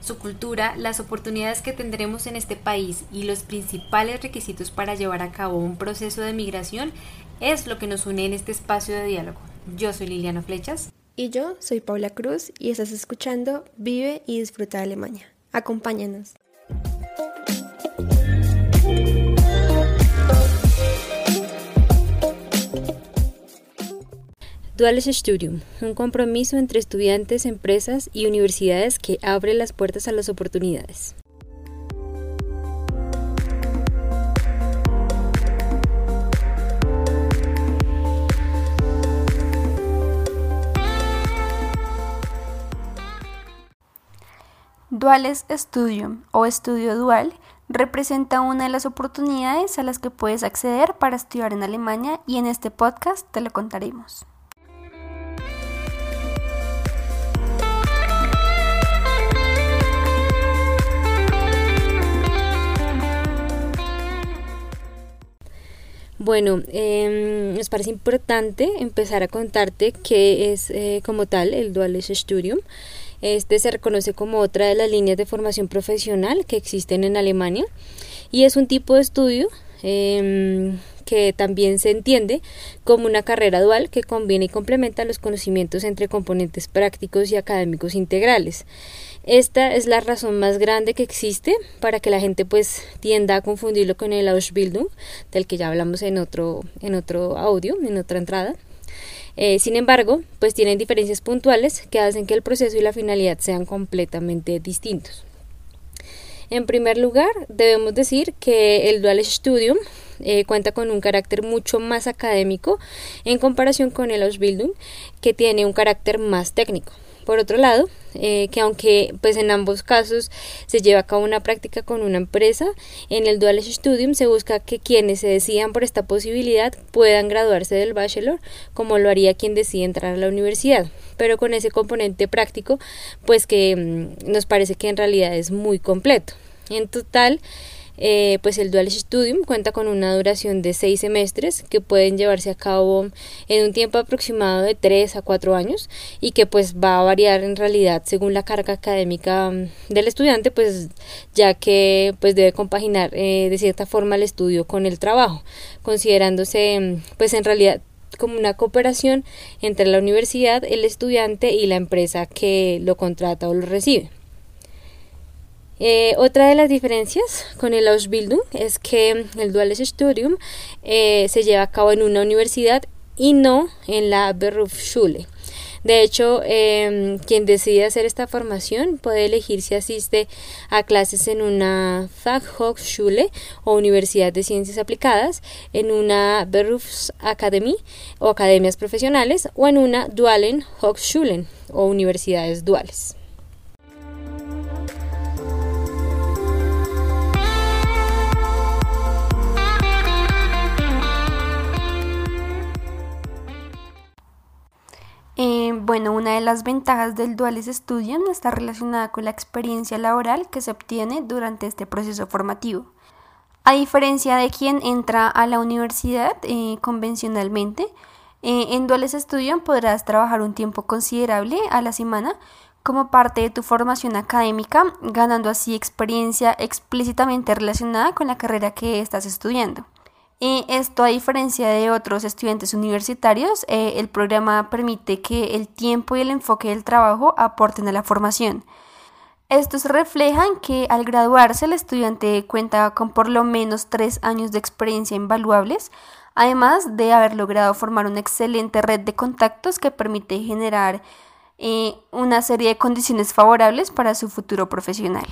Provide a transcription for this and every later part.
Su cultura, las oportunidades que tendremos en este país y los principales requisitos para llevar a cabo un proceso de migración es lo que nos une en este espacio de diálogo. Yo soy Liliana Flechas. Y yo soy Paula Cruz y estás escuchando Vive y Disfruta de Alemania. Acompáñanos. Duales Studium, un compromiso entre estudiantes, empresas y universidades que abre las puertas a las oportunidades. Duales Studium o estudio dual representa una de las oportunidades a las que puedes acceder para estudiar en Alemania y en este podcast te lo contaremos. Bueno, eh, nos parece importante empezar a contarte qué es eh, como tal el Duales Studium. Este se reconoce como otra de las líneas de formación profesional que existen en Alemania y es un tipo de estudio em, que también se entiende como una carrera dual que combina y complementa los conocimientos entre componentes prácticos y académicos integrales. Esta es la razón más grande que existe para que la gente pues tienda a confundirlo con el Ausbildung, del que ya hablamos en otro, en otro audio, en otra entrada. Eh, sin embargo, pues tienen diferencias puntuales que hacen que el proceso y la finalidad sean completamente distintos. En primer lugar, debemos decir que el Dual Studium eh, cuenta con un carácter mucho más académico en comparación con el Ausbildung, que tiene un carácter más técnico. Por otro lado, eh, que aunque pues en ambos casos se lleva a cabo una práctica con una empresa, en el Dual Studium se busca que quienes se decidan por esta posibilidad puedan graduarse del bachelor, como lo haría quien decide entrar a la universidad, pero con ese componente práctico, pues que mm, nos parece que en realidad es muy completo. En total, eh, pues el Dual Studium cuenta con una duración de seis semestres que pueden llevarse a cabo en un tiempo aproximado de tres a cuatro años y que pues va a variar en realidad según la carga académica mm, del estudiante pues ya que pues debe compaginar eh, de cierta forma el estudio con el trabajo considerándose mm, pues en realidad como una cooperación entre la universidad, el estudiante y la empresa que lo contrata o lo recibe. Eh, otra de las diferencias con el Ausbildung es que el Duales Studium eh, se lleva a cabo en una universidad y no en la Berufsschule. De hecho, em, quien decide hacer esta formación puede elegir si asiste a clases en una Fachhochschule o Universidad de Ciencias Aplicadas, en una Berufsakademie o academias profesionales o en una Dualen Hochschulen o universidades duales. Bueno, una de las ventajas del Duales Studium está relacionada con la experiencia laboral que se obtiene durante este proceso formativo. A diferencia de quien entra a la universidad eh, convencionalmente, eh, en Duales Studium podrás trabajar un tiempo considerable a la semana como parte de tu formación académica, ganando así experiencia explícitamente relacionada con la carrera que estás estudiando. Y esto, a diferencia de otros estudiantes universitarios, eh, el programa permite que el tiempo y el enfoque del trabajo aporten a la formación. Estos reflejan que al graduarse el estudiante cuenta con por lo menos tres años de experiencia invaluables, además de haber logrado formar una excelente red de contactos que permite generar eh, una serie de condiciones favorables para su futuro profesional.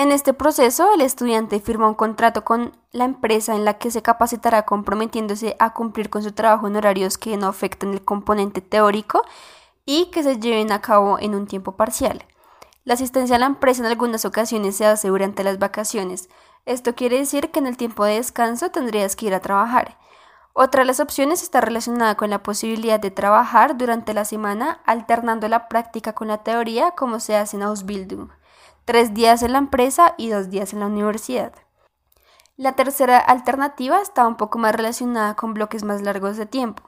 En este proceso, el estudiante firma un contrato con la empresa en la que se capacitará comprometiéndose a cumplir con su trabajo en horarios que no afecten el componente teórico y que se lleven a cabo en un tiempo parcial. La asistencia a la empresa en algunas ocasiones se hace durante las vacaciones. Esto quiere decir que en el tiempo de descanso tendrías que ir a trabajar. Otra de las opciones está relacionada con la posibilidad de trabajar durante la semana alternando la práctica con la teoría como se hace en Ausbildung. Tres días en la empresa y dos días en la universidad. La tercera alternativa está un poco más relacionada con bloques más largos de tiempo.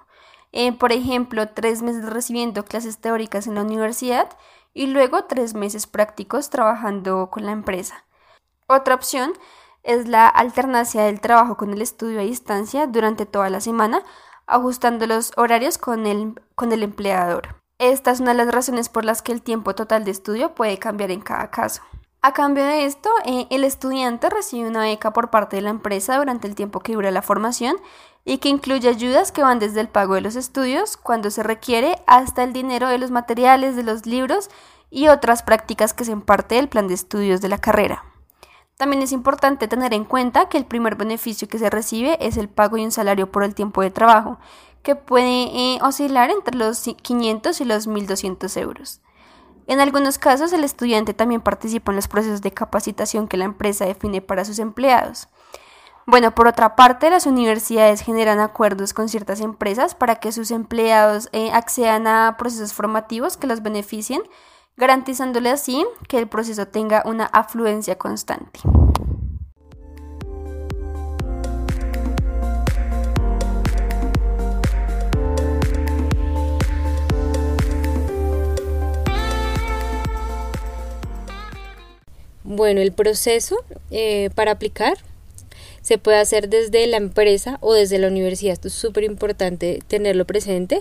Eh, por ejemplo, tres meses recibiendo clases teóricas en la universidad y luego tres meses prácticos trabajando con la empresa. Otra opción es la alternancia del trabajo con el estudio a distancia durante toda la semana, ajustando los horarios con el, con el empleador. Esta es una de las razones por las que el tiempo total de estudio puede cambiar en cada caso. A cambio de esto, eh, el estudiante recibe una beca por parte de la empresa durante el tiempo que dura la formación y que incluye ayudas que van desde el pago de los estudios, cuando se requiere, hasta el dinero de los materiales, de los libros y otras prácticas que sean parte del plan de estudios de la carrera. También es importante tener en cuenta que el primer beneficio que se recibe es el pago y un salario por el tiempo de trabajo, que puede eh, oscilar entre los 500 y los 1.200 euros. En algunos casos, el estudiante también participa en los procesos de capacitación que la empresa define para sus empleados. Bueno, por otra parte, las universidades generan acuerdos con ciertas empresas para que sus empleados eh, accedan a procesos formativos que los beneficien garantizándole así que el proceso tenga una afluencia constante. Bueno, el proceso eh, para aplicar se puede hacer desde la empresa o desde la universidad. Esto es súper importante tenerlo presente.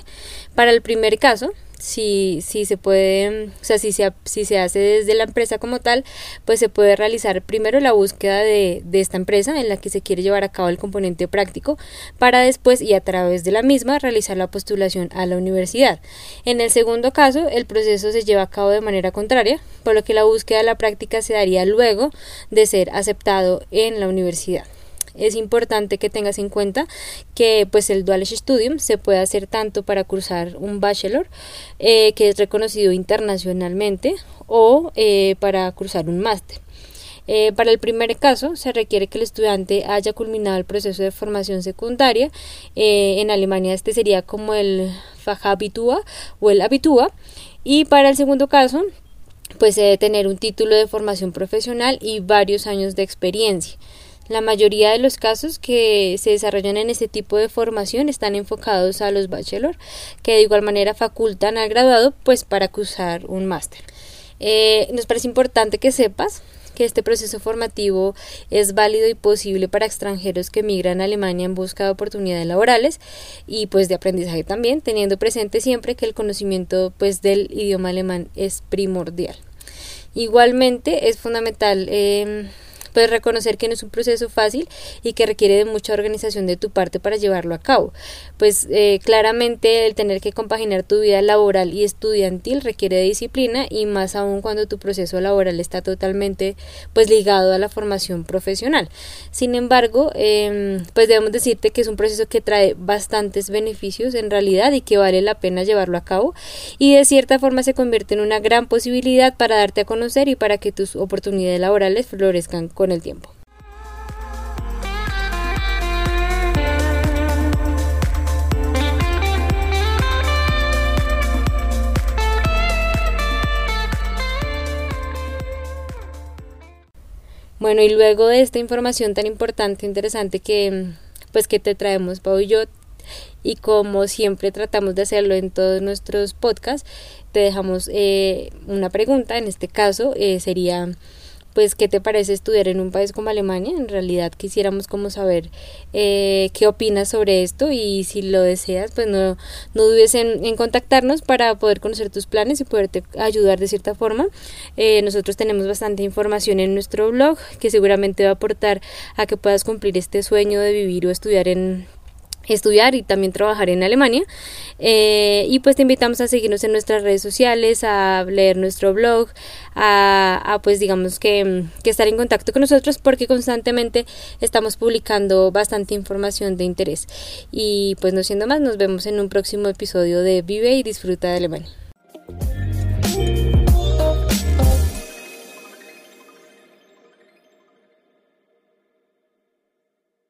Para el primer caso, si, si se puede, o sea, si se, si se hace desde la empresa como tal, pues se puede realizar primero la búsqueda de, de esta empresa en la que se quiere llevar a cabo el componente práctico para después y a través de la misma realizar la postulación a la universidad. En el segundo caso, el proceso se lleva a cabo de manera contraria, por lo que la búsqueda de la práctica se daría luego de ser aceptado en la universidad es importante que tengas en cuenta que pues el Dualish Studium se puede hacer tanto para cursar un bachelor eh, que es reconocido internacionalmente o eh, para cursar un máster. Eh, para el primer caso, se requiere que el estudiante haya culminado el proceso de formación secundaria. en Alemania este sería como el Fachabitua o el Abitua. Y para el segundo caso, pues debe tener un título de formación profesional y varios años de experiencia. La mayoría de los casos que se desarrollan en este tipo de formación están enfocados a los bachelor, que de igual manera facultan al graduado pues para cursar un máster. Eh, nos parece importante que sepas que este proceso formativo es válido y posible para extranjeros que migran a Alemania en busca de oportunidades laborales y pues de aprendizaje también, teniendo presente siempre que el conocimiento pues del idioma alemán es primordial. Igualmente es fundamental eh, Puedes reconocer que no es un proceso fácil y que requiere de mucha organización de tu parte para llevarlo a cabo. Pues eh, claramente el tener que compaginar tu vida laboral y estudiantil requiere de disciplina y más aún cuando tu proceso laboral está totalmente pues ligado a la formación profesional. Sin embargo, em, pues debemos decirte que es un proceso que trae bastantes beneficios en realidad y que vale la pena llevarlo a cabo y de cierta forma se convierte en una gran posibilidad para darte a conocer y para que tus oportunidades laborales florezcan el tiempo. Bueno, y luego de esta información tan importante, interesante que pues que te traemos Pau y yo, y como siempre tratamos de hacerlo en todos nuestros podcasts, te dejamos eh, una pregunta, en este caso eh, sería pues qué te parece estudiar en un país como Alemania. En realidad quisiéramos como saber eh, qué opinas sobre esto y si lo deseas, pues no, no dudes en, contactarnos para poder conocer tus planes y poderte ayudar de cierta forma. Eh, nosotros tenemos bastante información en nuestro blog que seguramente va a aportar a que puedas cumplir este sueño de vivir o estudiar en estudiar y también trabajar en Alemania. Eh, y pues te invitamos a seguirnos en nuestras redes sociales, a leer nuestro blog, a, pues digamos que, que, estar en contacto con nosotros porque constantemente estamos publicando bastante información de interés. Y pues no siendo más, nos vemos en un próximo episodio de Vive y Disfruta de Alemania.